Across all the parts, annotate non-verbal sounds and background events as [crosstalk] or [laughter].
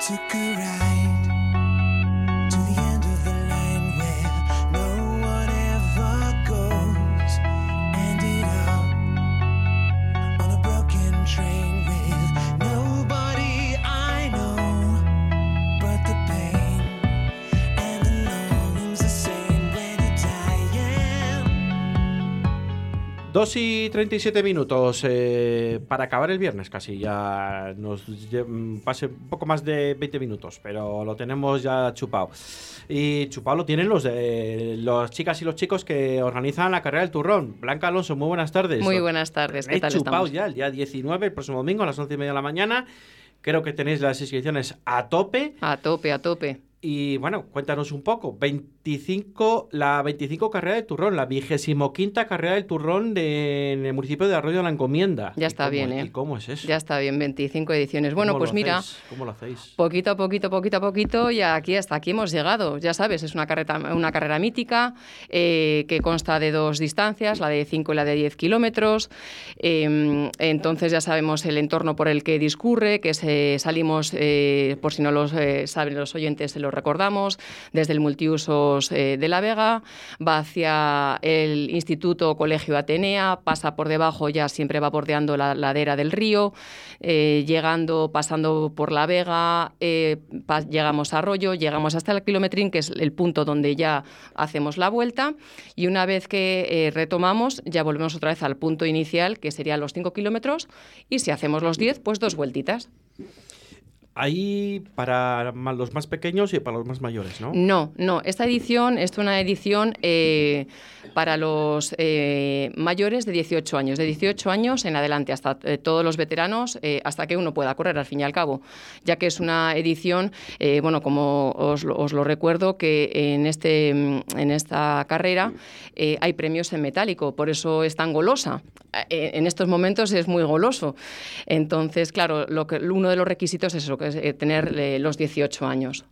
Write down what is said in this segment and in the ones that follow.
took a ride 2 y 37 minutos eh, para acabar el viernes casi. Ya nos mm, pase un poco más de 20 minutos, pero lo tenemos ya chupado. Y chupado lo tienen los de las chicas y los chicos que organizan la carrera del turrón. Blanca Alonso, muy buenas tardes. Muy buenas tardes, ¿qué tal chupado estamos? ya el día 19, el próximo domingo a las 11 y media de la mañana. Creo que tenéis las inscripciones a tope. A tope, a tope. Y bueno, cuéntanos un poco. 25, la 25 carrera del turrón, la 25 carrera del turrón de, en el municipio de Arroyo de la Encomienda. Ya ¿Y está cómo bien, ¿eh? ¿Y cómo es eso? Ya está bien, 25 ediciones. Bueno, ¿Cómo pues mira, hacéis? ¿Cómo lo hacéis? poquito a poquito, poquito a poquito, y aquí hasta aquí hemos llegado. Ya sabes, es una carrera, una carrera mítica eh, que consta de dos distancias, la de 5 y la de 10 kilómetros. Eh, entonces ya sabemos el entorno por el que discurre, que se, salimos, eh, por si no lo saben los oyentes, se recordamos, desde el multiusos eh, de La Vega, va hacia el Instituto Colegio Atenea, pasa por debajo, ya siempre va bordeando la ladera del río, eh, llegando, pasando por La Vega, eh, llegamos a Arroyo, llegamos hasta el kilometrín, que es el punto donde ya hacemos la vuelta, y una vez que retomamos, ya volvemos otra vez al punto inicial, que serían los 5 kilómetros, y si hacemos los 10, pues dos vueltitas. Ahí para los más pequeños y para los más mayores, ¿no? No, no. Esta edición es una edición eh, para los eh, mayores de 18 años, de 18 años en adelante, hasta eh, todos los veteranos, eh, hasta que uno pueda correr, al fin y al cabo, ya que es una edición, eh, bueno, como os, os lo recuerdo, que en, este, mm, en esta carrera hay premios en metálico, por eso es tan golosa. En estos momentos es muy goloso. Entonces, claro, lo que, uno de los requisitos es eso, que eh, tener eh, los 18 años.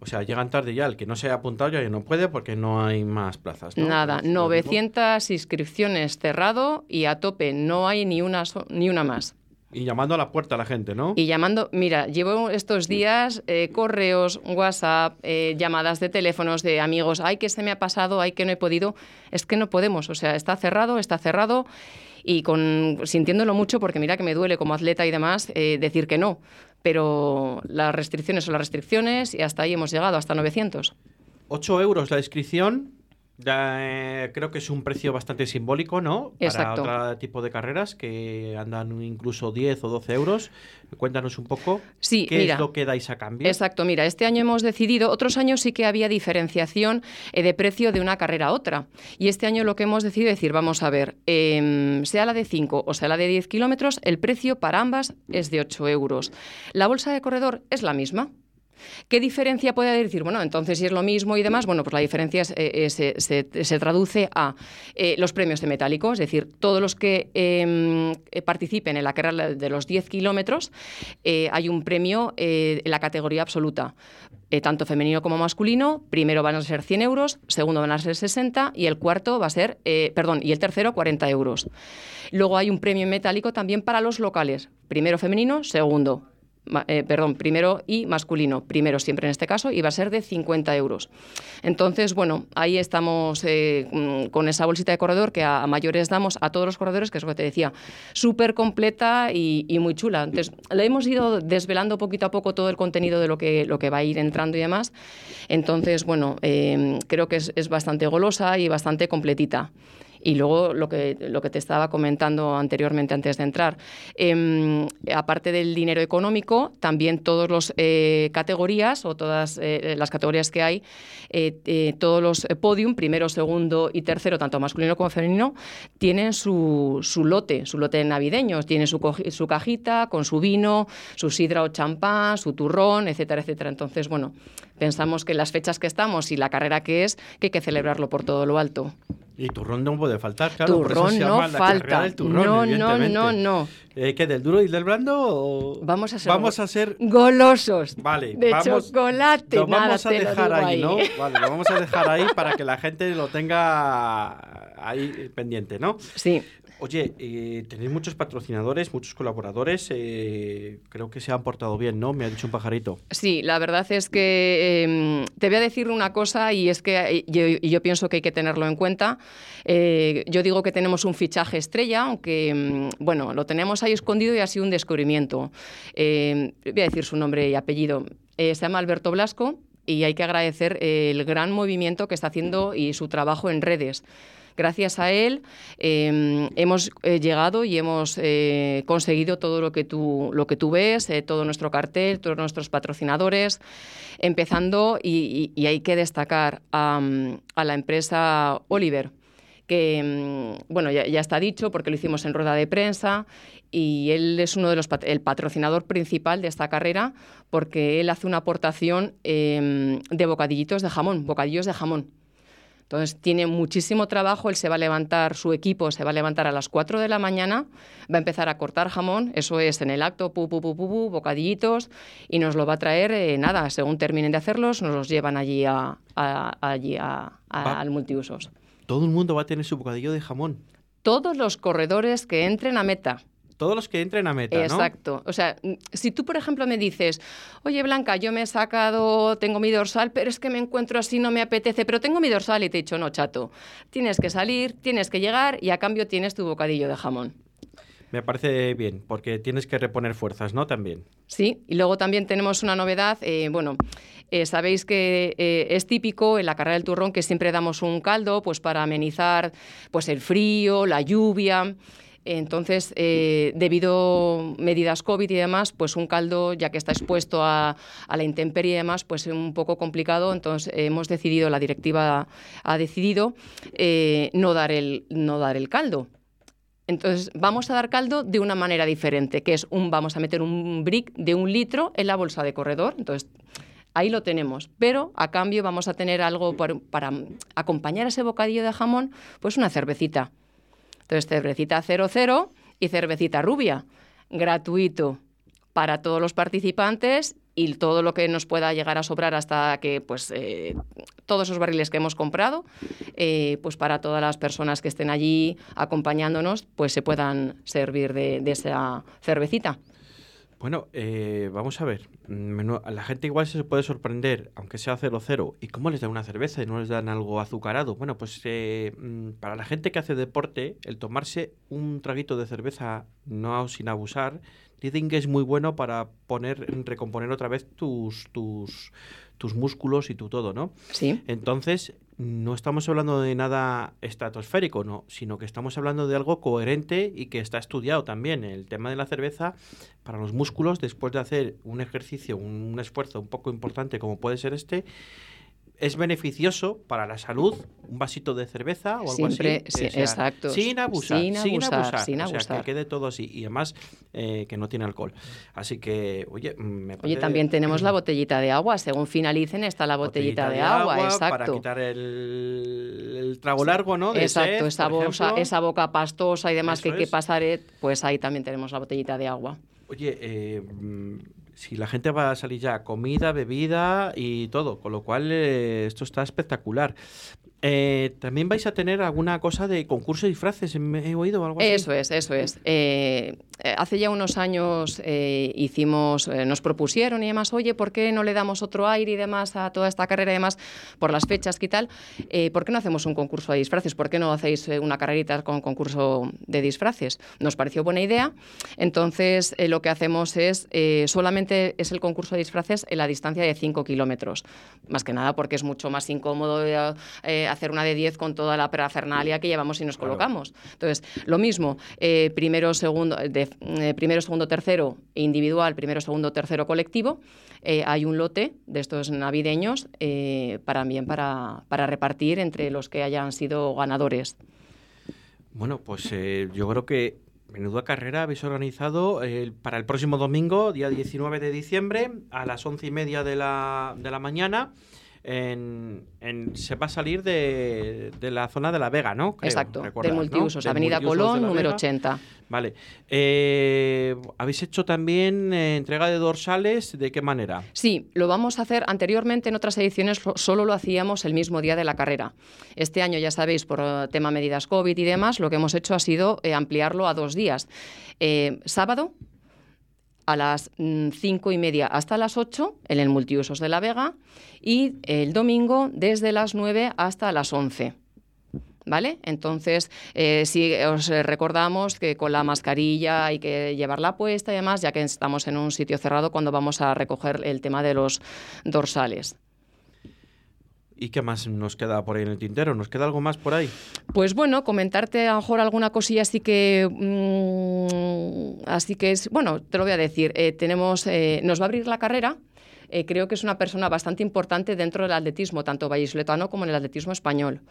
O sea, llegan tarde ya. El que no se haya apuntado ya no puede porque no hay más plazas. ¿no? Nada, Pues, lo mismo. 900 inscripciones cerrado y a tope, no hay ni una, so- ni una más. Y llamando a la puerta a la gente, ¿no? Y llamando, mira, llevo estos días eh, correos, WhatsApp, eh, llamadas de teléfonos de amigos, ay, que se me ha pasado, ay, que no he podido. Es que no podemos, o sea, está cerrado, está cerrado y con sintiéndolo mucho, porque mira que me duele como atleta y demás eh, decir que no. Pero las restricciones son las restricciones y hasta ahí hemos llegado, hasta 900. 8 euros la inscripción. Ya, eh, creo que es un precio bastante simbólico, ¿no? Exacto. Para otro tipo de carreras que andan incluso 10 o 12 euros. Cuéntanos un poco Sí, qué mira. es lo que dais a cambio. Exacto, mira, este año hemos decidido, otros años sí que había diferenciación eh, de precio de una carrera a otra. Y este año lo que hemos decidido es decir, vamos a ver, em, sea la de 5 o sea la de 10 kilómetros, el precio para ambas es de 8 euros. La bolsa de corredor es la misma. ¿Qué diferencia puede decir? Bueno, entonces si es lo mismo y demás, bueno, pues la diferencia eh, eh, se, se- traduce a eh, los premios de metálico, es decir, todos los que em, participen en la carrera de los 10 kilómetros, hay un premio en la categoría absoluta, tanto femenino como masculino. Primero van a ser 100 euros, segundo van a ser 60 y el cuarto va a ser, perdón, y el tercero 40 euros. Luego hay un premio metálico también para los locales, primero femenino, segundo eh, perdón, primero y masculino, primero siempre en este caso, y va a ser de 50 euros. Entonces, bueno, ahí estamos eh, mm, con esa bolsita de corredor que a, mayores damos a todos los corredores, que es lo que te decía, súper completa y, y muy chula. Entonces, le hemos ido desvelando poquito a poco todo el contenido de lo que, lo que va a ir entrando y demás. Entonces, bueno, eh, creo que es, es bastante golosa y bastante completita. Y luego lo que, lo que te estaba comentando anteriormente antes de entrar, em, aparte del dinero económico, también todas las categorías o todas eh, las categorías que hay, eh, eh, todos los eh, podium, primero, segundo y tercero, tanto masculino como femenino, tienen su, su lote, su lote navideño, tiene su, su cajita con su vino, su sidra o champán, su turrón, etcétera, etcétera. Entonces, bueno, pensamos que las fechas que estamos y la carrera que es, que hay que celebrarlo por todo lo alto. Y turrón no puede faltar, claro. por eso turrón se no llama la carrera falta. del turrón, no, no, no, no. Eh, ¿Qué, del duro y del blando? o- Vamos a ser, Vamos a golosos. Vale, de vamos, chocolate. lo nada, vamos a dejar digo ahí, ¿no? [laughs] Vale, lo vamos a dejar ahí para que la gente lo tenga ahí pendiente, ¿no? Sí. Oye, eh, tenéis muchos patrocinadores, muchos colaboradores. eh, creo que se han portado bien, ¿no? Me ha dicho un pajarito. Sí, la verdad es que eh, te voy a decir una cosa y es que eh, yo, pienso que hay que tenerlo en cuenta. Yo digo que tenemos un fichaje estrella, aunque mm, bueno, lo tenemos ahí escondido y ha sido un descubrimiento. Eh, voy a decir su nombre y apellido. Se llama Alberto Blasco y hay que agradecer el gran movimiento que está haciendo y su trabajo en redes. Gracias a él eh, hemos eh, llegado y hemos eh, conseguido todo lo que tú, lo que tú ves, eh, todo nuestro cartel, todos nuestros patrocinadores, empezando, y, hay que destacar a, a la empresa Oliver que mm, bueno ya, ya está dicho porque lo hicimos en rueda de prensa y él es uno de los el patrocinador principal de esta carrera porque él hace una aportación eh, de bocadillitos de jamón, bocadillos de jamón. Entonces tiene muchísimo trabajo, él se va a levantar, su equipo se va a levantar a las 4 de la mañana, va a empezar a cortar jamón, eso es en el acto, pu, pu, pu, pu, bocadillitos, y nos lo va a traer, eh, nada, según terminen de hacerlos, nos los llevan allí, a, a- allí a- al multiusos. Todo el mundo va a tener su bocadillo de jamón. Todos los corredores que entren a meta. Todos los que entren a meta, ¿no? Exacto. O sea, si tú, por ejemplo, me dices, oye, Blanca, yo me he sacado, tengo mi dorsal, pero es que me encuentro así, no me apetece, pero tengo mi dorsal y te he dicho, no, chato, tienes que salir, tienes que llegar y a cambio tienes tu bocadillo de jamón. Me parece bien, porque tienes que reponer fuerzas, ¿no? También. Sí, y luego también tenemos una novedad. eh, bueno, eh, sabéis que eh, es típico en la carrera del turrón que siempre damos un caldo pues para amenizar pues el frío, la lluvia. Entonces, eh, debido a medidas COVID y demás, pues un caldo, ya que está expuesto a, la intemperie y demás, pues es un poco complicado. Entonces, hemos decidido, la directiva ha decidido eh, no, dar el, no dar el caldo. Entonces, vamos a dar caldo de una manera diferente, que es un, vamos a meter un brick de un litro en la bolsa de corredor. Entonces, ahí lo tenemos. Pero a cambio vamos a tener algo por- para acompañar ese bocadillo de jamón, pues una cervecita. Entonces, cervecita 00 y cervecita rubia, gratuito para todos los participantes y todo lo que nos pueda llegar a sobrar hasta que, pues, eh, todos esos barriles que hemos comprado, eh, pues para todas las personas que estén allí acompañándonos, pues se puedan servir de, de esa cervecita. Bueno, eh, vamos a ver. La gente igual se puede sorprender, aunque sea 0-0. ¿Y cómo les dan una cerveza y no les dan algo azucarado? Bueno, pues eh, mm, para la gente que hace deporte, el tomarse un traguito de cerveza no sin abusar, dicen que es muy bueno para poner, recomponer otra vez tus, tus, tus músculos y tu todo, ¿no? Sí. Entonces, no estamos hablando de nada estratosférico, no, sino que estamos hablando de algo coherente y que está estudiado también. El tema de la cerveza para los músculos, después de hacer un ejercicio, un, esfuerzo un poco importante como puede ser este, es beneficioso para la salud un vasito de cerveza o algo Siempre, así. sí, exacto. Sin abusar, Sin abusar, sin O sea, abusar. que quede todo así. Y además, eh, que no tiene alcohol. Así que, oye, mm, me Oye, también tenemos la botellita de agua. Según finalicen, está la botellita, de, agua. Para Exacto. quitar el, el trago largo, ¿no? De Exacto, sed, esa, boca pastosa y demás que hay que pasar, pues ahí también tenemos la botellita de agua. Oye, eh, mm, si la gente va a salir ya, comida, bebida y todo, con lo cual eh, esto está espectacular. Eh, También vais a tener alguna cosa de concurso de disfraces, ¿me he oído algo así? Eso es, eso es. Eh, eh, hace ya unos años hicimos, nos propusieron y demás, oye, ¿por qué no le damos otro aire y demás a toda esta carrera y demás por las fechas y tal? ¿Por qué no hacemos un concurso de disfraces? ¿Por qué no hacéis una carrerita con concurso de disfraces? Nos pareció buena idea. Entonces, lo que hacemos es, solamente es el concurso de disfraces en la distancia de 5 kilómetros. Más que nada porque es mucho más incómodo hacer una de 10 con toda la parafernalia que llevamos y nos Claro. colocamos. Entonces, lo mismo, eh, primero, segundo, de- eh, primero, segundo, tercero individual, primero, segundo, tercero colectivo. Eh, hay un lote de estos navideños para, también para, para repartir entre los que hayan sido ganadores. Bueno, pues yo creo que menuda carrera habéis organizado eh, para el próximo domingo, día 19 de diciembre, a las once y media de la, de la mañana. En, en- se va a salir de, de la zona de La Vega, ¿no? Creo, Exacto, del ¿no? multiusos, Avenida multiusos de Colón, número Vega. 80. Vale. Eh, ¿Habéis hecho también eh, entrega de dorsales? ¿De qué manera? Sí, lo vamos a hacer. Anteriormente, en otras ediciones, lo- solo lo hacíamos el mismo día de la carrera. Este año, ya sabéis, por eh, tema medidas COVID y demás, lo que hemos hecho ha sido eh, ampliarlo a dos días. Sábado, a las mm, cinco y media hasta las 8 en el Multiusos de La Vega y el domingo desde las 9 hasta las 11. ¿Vale? Entonces, eh, sí os recordamos que con la mascarilla hay que llevarla puesta y demás, ya que estamos en un sitio cerrado cuando vamos a recoger el tema de los dorsales. ¿Y qué más nos queda por ahí en el tintero? ¿Nos queda algo más por ahí? Pues bueno, comentarte a lo mejor alguna cosilla así que. mm, así que es. Bueno, te lo voy a decir. Eh, tenemos. eh, nos va a abrir la carrera. Eh, creo que es una persona bastante importante dentro del atletismo, tanto vallisoletano como en el atletismo español.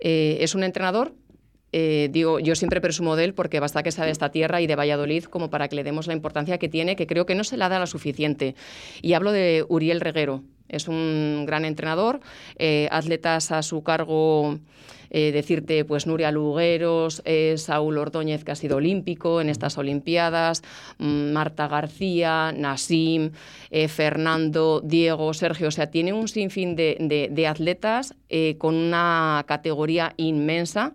Eh, es un entrenador. eh, digo, yo siempre presumo de él porque basta que sea de esta tierra y de Valladolid como para que le demos la importancia que tiene, que creo que no se la da la suficiente. Y hablo de Uriel Reguero. Es un gran entrenador, eh, atletas a su cargo eh, decirte, pues Nuria Lugueros, eh, Saúl Ordóñez, que ha sido olímpico en estas Olimpiadas, mm, Marta García, Nasim, eh, Fernando, Diego, Sergio. O sea, tiene un sinfín de, de- atletas con una categoría inmensa.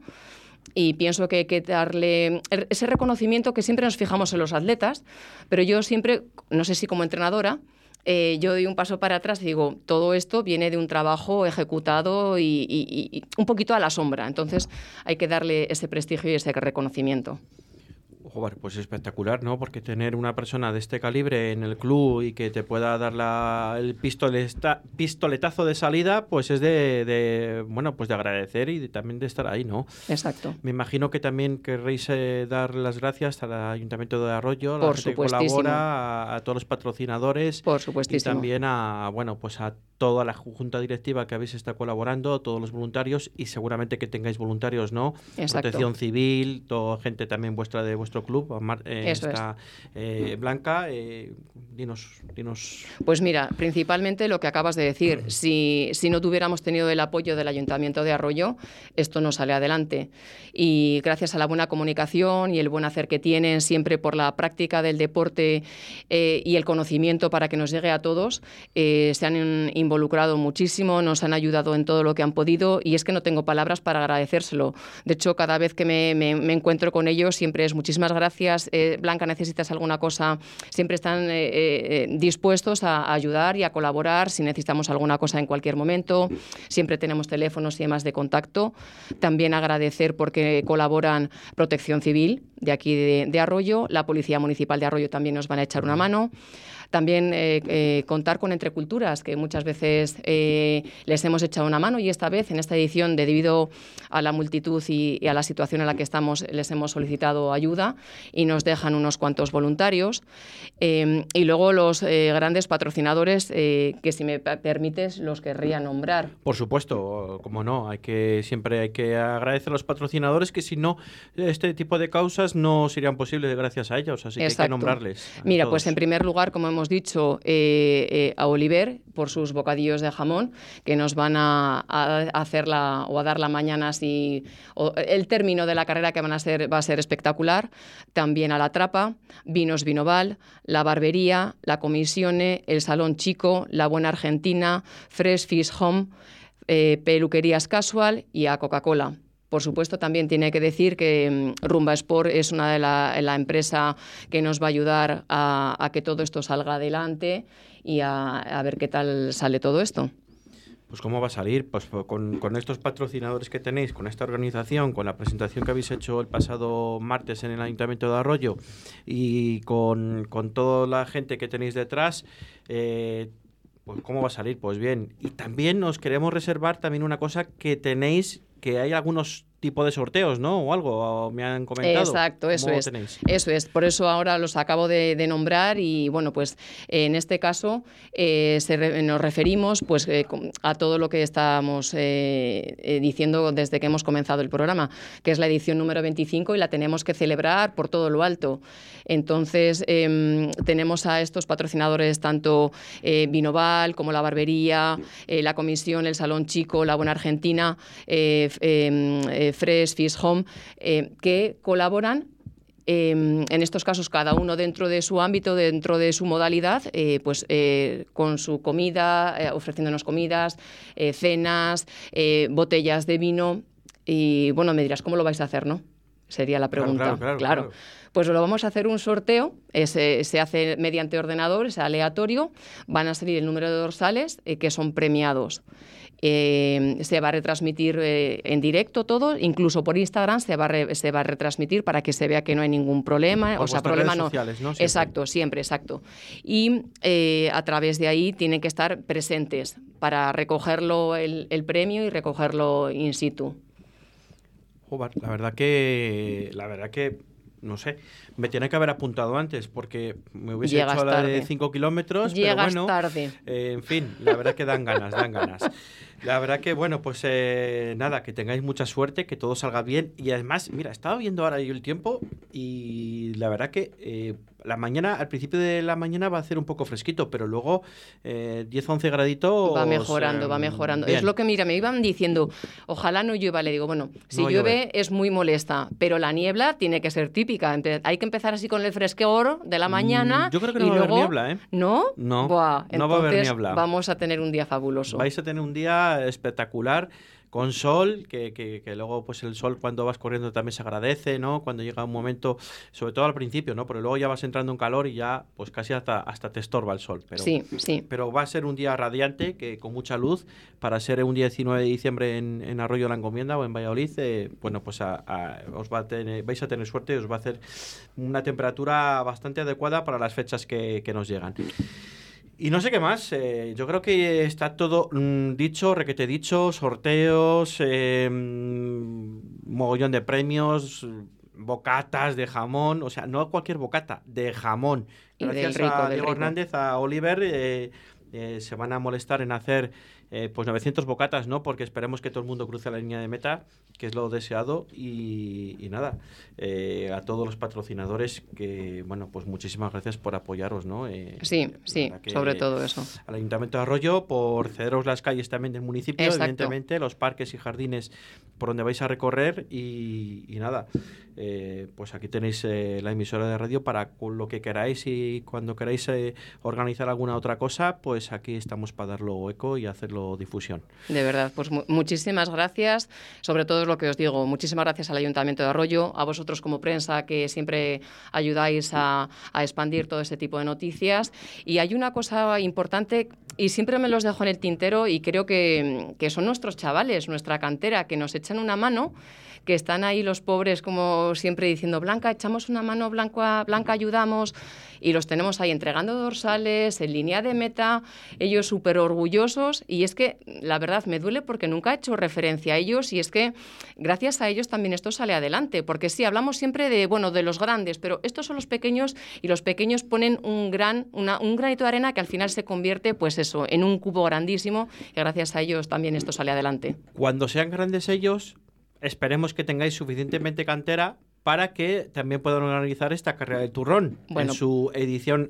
Y pienso que hay que darle er- ese reconocimiento que siempre nos fijamos en los atletas, pero yo siempre, no sé si como entrenadora, eh, yo doy un paso para atrás y digo, todo esto viene de un trabajo ejecutado y, y- y- y un poquito a la sombra. Entonces hay que darle ese prestigio y ese reconocimiento. Joder, pues espectacular, ¿no? Porque tener una persona de este calibre en el club y que te pueda dar la, el pistoleta- pistoletazo de salida, pues es de, de, bueno, pues de agradecer y de- también de estar ahí, ¿no? Exacto. Me imagino que también querréis eh, dar las gracias al Ayuntamiento de Arroyo, a la Por gente que colabora, a, a todos los patrocinadores Por y supuestísimo. también a, bueno, pues a toda la junta directiva que habéis estado colaborando, todos los voluntarios y seguramente que tengáis voluntarios, ¿no? Exacto. Protección Civil, toda gente también vuestra de vuestro club, eh, es. eh, Blanca, eh, dinos, dinos. Pues mira, principalmente lo que acabas de decir, si, si no tuviéramos tenido el apoyo del Ayuntamiento de Arroyo, esto no sale adelante. Y gracias a la buena comunicación y el buen hacer que tienen siempre por la práctica del deporte eh, y el conocimiento para que nos llegue a todos, eh, se han in- involucrado muchísimo, nos han ayudado en todo lo que han podido y es que no tengo palabras para agradecérselo. De hecho, cada vez que me, me- me encuentro con ellos siempre es muchísimas gracias, eh, Blanca, necesitas alguna cosa, siempre están eh, eh, dispuestos a, a ayudar y a colaborar si necesitamos alguna cosa en cualquier momento. Siempre tenemos teléfonos y demás de contacto. También agradecer porque colaboran Protección Civil de aquí de, de Arroyo, la Policía Municipal de Arroyo también nos van a echar una mano. También eh, eh, contar con Entre Culturas, que muchas veces eh, les hemos echado una mano y esta vez, en esta edición, de- debido a la multitud y, y a la situación en la que estamos, les hemos solicitado ayuda y nos dejan unos cuantos voluntarios. Eh, y luego los eh, grandes patrocinadores, eh, que si me permites, los querría nombrar. Por supuesto, como no, hay que siempre hay que agradecer a los patrocinadores que si no este tipo de causas no serían posibles gracias a ellos, así que hay que Exacto. nombrarles. Mira, todos. pues en primer lugar, como hemos dicho, eh, eh, a Oliver por sus bocadillos de jamón, que nos van a, a hacer o a dar la mañana si el término de la carrera que van a ser va a ser espectacular. También a la trapa, vinos Vinoval, la barbería, la comisione, el salón chico, la buena Argentina, Fresh Fish Home, eh, peluquerías casual y a Coca-Cola. Por supuesto, también tiene que decir que mm, Rumba Sport es una de la, la empresa que nos va a ayudar a, que todo esto salga adelante y a, a ver qué tal sale todo esto. Pues cómo va a salir, pues con, con estos patrocinadores que tenéis, con esta organización, con la presentación que habéis hecho el pasado martes en el Ayuntamiento de Arroyo y con, con toda la gente que tenéis detrás, eh, pues cómo va a salir, pues bien. Y también nos queremos reservar también una cosa que tenéis, que hay algunos tipo de sorteos, ¿no? O algo, o me han comentado. Exacto, eso ¿Cómo lo es. tenéis? Eso es. Por eso ahora los acabo de, de nombrar y bueno, pues en este caso eh, se re- nos referimos pues eh, a todo lo que estábamos eh, eh, diciendo desde que hemos comenzado el programa, que es la edición número 25 y la tenemos que celebrar por todo lo alto. Entonces em, tenemos a estos patrocinadores tanto eh, Vinoval como la barbería, eh, la comisión, el Salón Chico, la Buena Argentina, eh, Fresh, Fish Home, eh, que colaboran eh, en estos casos cada uno dentro de su ámbito, dentro de su modalidad, eh, pues eh, con su comida, ofreciéndonos comidas, cenas, botellas de vino. Y bueno, me dirás, ¿cómo lo vais a hacer, no? Sería la pregunta. claro, claro, claro. Pues lo vamos a hacer un sorteo, se, se hace mediante ordenador, es aleatorio, van a salir el número de dorsales que son premiados. Eh, se va a retransmitir eh, en directo todo, incluso por Instagram se va, a re- se va a retransmitir para que se vea que no hay ningún problema. Por o sea, problema redes no. sociales, ¿no? Siempre. Exacto, siempre, exacto. Y eh, a través de ahí tienen que estar presentes para recogerlo el, el premio y recogerlo in situ. Joder, la verdad que. La verdad que. No sé, me tiene que haber apuntado antes porque me hubiese Llegas hecho la de tarde. 5 kilómetros. Llegas pero bueno, tarde. eh, en fin, la verdad que dan ganas, dan ganas. La verdad que, bueno, pues eh, nada, que tengáis mucha suerte, que todo salga bien. Y además, mira, estaba viendo ahora yo el tiempo y la verdad que eh, la mañana, al principio de la mañana va a hacer un poco fresquito, pero luego eh, 10, 11 graditos. Va mejorando, va eh, mejorando. bien. Es lo que, mira, me iban diciendo, ojalá no llueva. Le digo, bueno, si No llueve llueve. es muy molesta, pero la niebla tiene que ser típica. Entonces, hay que empezar así con el fresquor de la mañana. Mm, yo creo que no y va a haber luego- niebla, ¿eh? ¿No? No, Buah, no va a haber niebla. Vamos a tener un día fabuloso. Vais a tener un día espectacular con sol, que, que- que luego pues el sol cuando vas corriendo también se agradece, ¿no? Cuando llega un momento, sobre todo al principio, ¿no? Pero luego ya vas entrando en calor y ya pues casi hasta, hasta te estorba el sol. Pero, sí, sí. pero va a ser un día radiante, que con mucha luz, para ser un día 19 de diciembre en, en Arroyo de la Encomienda o en Valladolid, eh, bueno, pues a- a- os va a tener, vais a tener suerte y os va a hacer una temperatura bastante adecuada para las fechas que, que nos llegan. Y no sé qué más, eh, yo creo que está todo mm, dicho, requete dicho, sorteos, eh, mm, mogollón de premios, bocatas de jamón, o sea, no cualquier bocata, de jamón. Gracias rico, a Diego rico. Hernández, a Oliver, eh, se van a molestar en hacer eh, pues 900 bocatas, ¿no? Porque esperemos que todo el mundo cruce la línea de meta, que es lo deseado. Y, y nada, eh, a todos los patrocinadores, que, bueno, pues muchísimas gracias por apoyaros, ¿no? Eh, Sí, sí, que sobre todo eso. Al Ayuntamiento de Arroyo por cederos las calles también del municipio, Exacto. evidentemente, los parques y jardines por donde vais a recorrer y, y nada, pues aquí tenéis la emisora de radio para lo que queráis y cuando queráis organizar alguna otra cosa, pues aquí estamos para darlo eco y hacerlo difusión. De verdad, pues mu- muchísimas gracias. Sobre todo es lo que os digo, muchísimas gracias al Ayuntamiento de Arroyo, a vosotros como prensa que siempre ayudáis a, a expandir todo este tipo de noticias. Y hay una cosa importante y siempre me los dejo en el tintero y creo que, que son nuestros chavales, nuestra cantera, que nos echan una mano que están ahí los pobres como siempre diciendo, Blanca, echamos una mano, Blanca, Blanca, ayudamos, y los tenemos ahí entregando dorsales, en línea de meta, ellos súper orgullosos, y es que la verdad me duele porque nunca he hecho referencia a ellos, y es que gracias a ellos también esto sale adelante, porque sí, hablamos siempre de, bueno, de los grandes, pero estos son los pequeños, y los pequeños ponen un gran, una- un granito de arena que al final se convierte, pues en un cubo grandísimo, y gracias a ellos también esto sale adelante. Cuando sean grandes ellos, esperemos que tengáis suficientemente cantera para que también puedan organizar esta carrera de turrón Bueno. en su edición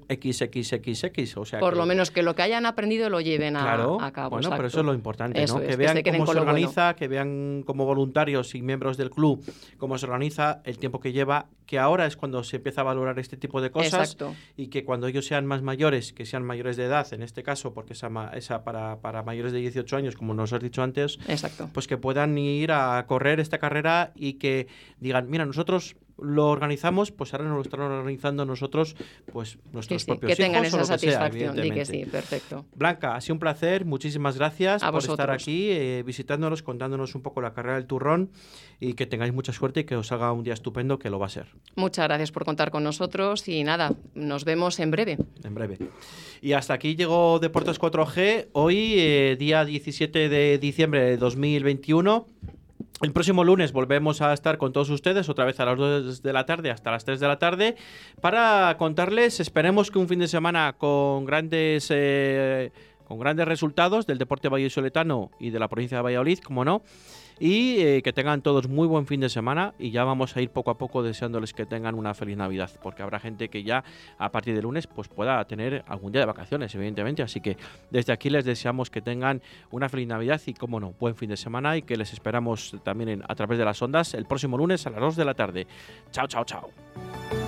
XXXX. O sea Por que- lo menos que lo que hayan aprendido lo lleven a, Claro, a cabo. bueno, pero eso es lo importante, Eso ¿no? es, que que vean se cómo se bueno. organiza, que vean como voluntarios y miembros del club cómo se organiza, el tiempo que lleva, que ahora es cuando se empieza a valorar este tipo de cosas Exacto. y que cuando ellos sean más mayores, que sean mayores de edad, en este caso, porque esa, esa para, para mayores de 18 años, como nos has dicho antes, Exacto. pues que puedan ir a correr esta carrera y que digan, mira, nosotros lo organizamos, pues ahora nos lo están organizando nosotros, pues nuestros sí, propios que tengan hijos o esa lo que sea, satisfacción de que sí, perfecto. Blanca, ha sido un placer, muchísimas gracias A por estar aquí, eh, visitándonos, contándonos un poco la carrera del turrón y que tengáis mucha suerte y que os salga un día estupendo, que lo va a ser, Muchas gracias por contar con nosotros y nada, nos vemos en breve. en breve. Y hasta aquí llegó Deportes 4G, hoy, eh, día 17 de diciembre de 2021. El próximo lunes volvemos a estar con todos ustedes, otra vez a las 2 de la tarde hasta las 3 de la tarde, para contarles, esperemos que un fin de semana con grandes, eh, con grandes resultados del deporte vallisoletano y de la provincia de Valladolid, como no, y eh, que tengan todos muy buen fin de semana y ya vamos a ir poco a poco deseándoles que tengan una feliz Navidad, porque habrá gente que ya a partir de lunes pues pueda tener algún día de vacaciones, evidentemente, así que desde aquí les deseamos que tengan una feliz Navidad y como no, buen fin de semana y que les esperamos también a través de las ondas el próximo lunes a las 2 de la tarde. Chao, chao, chao.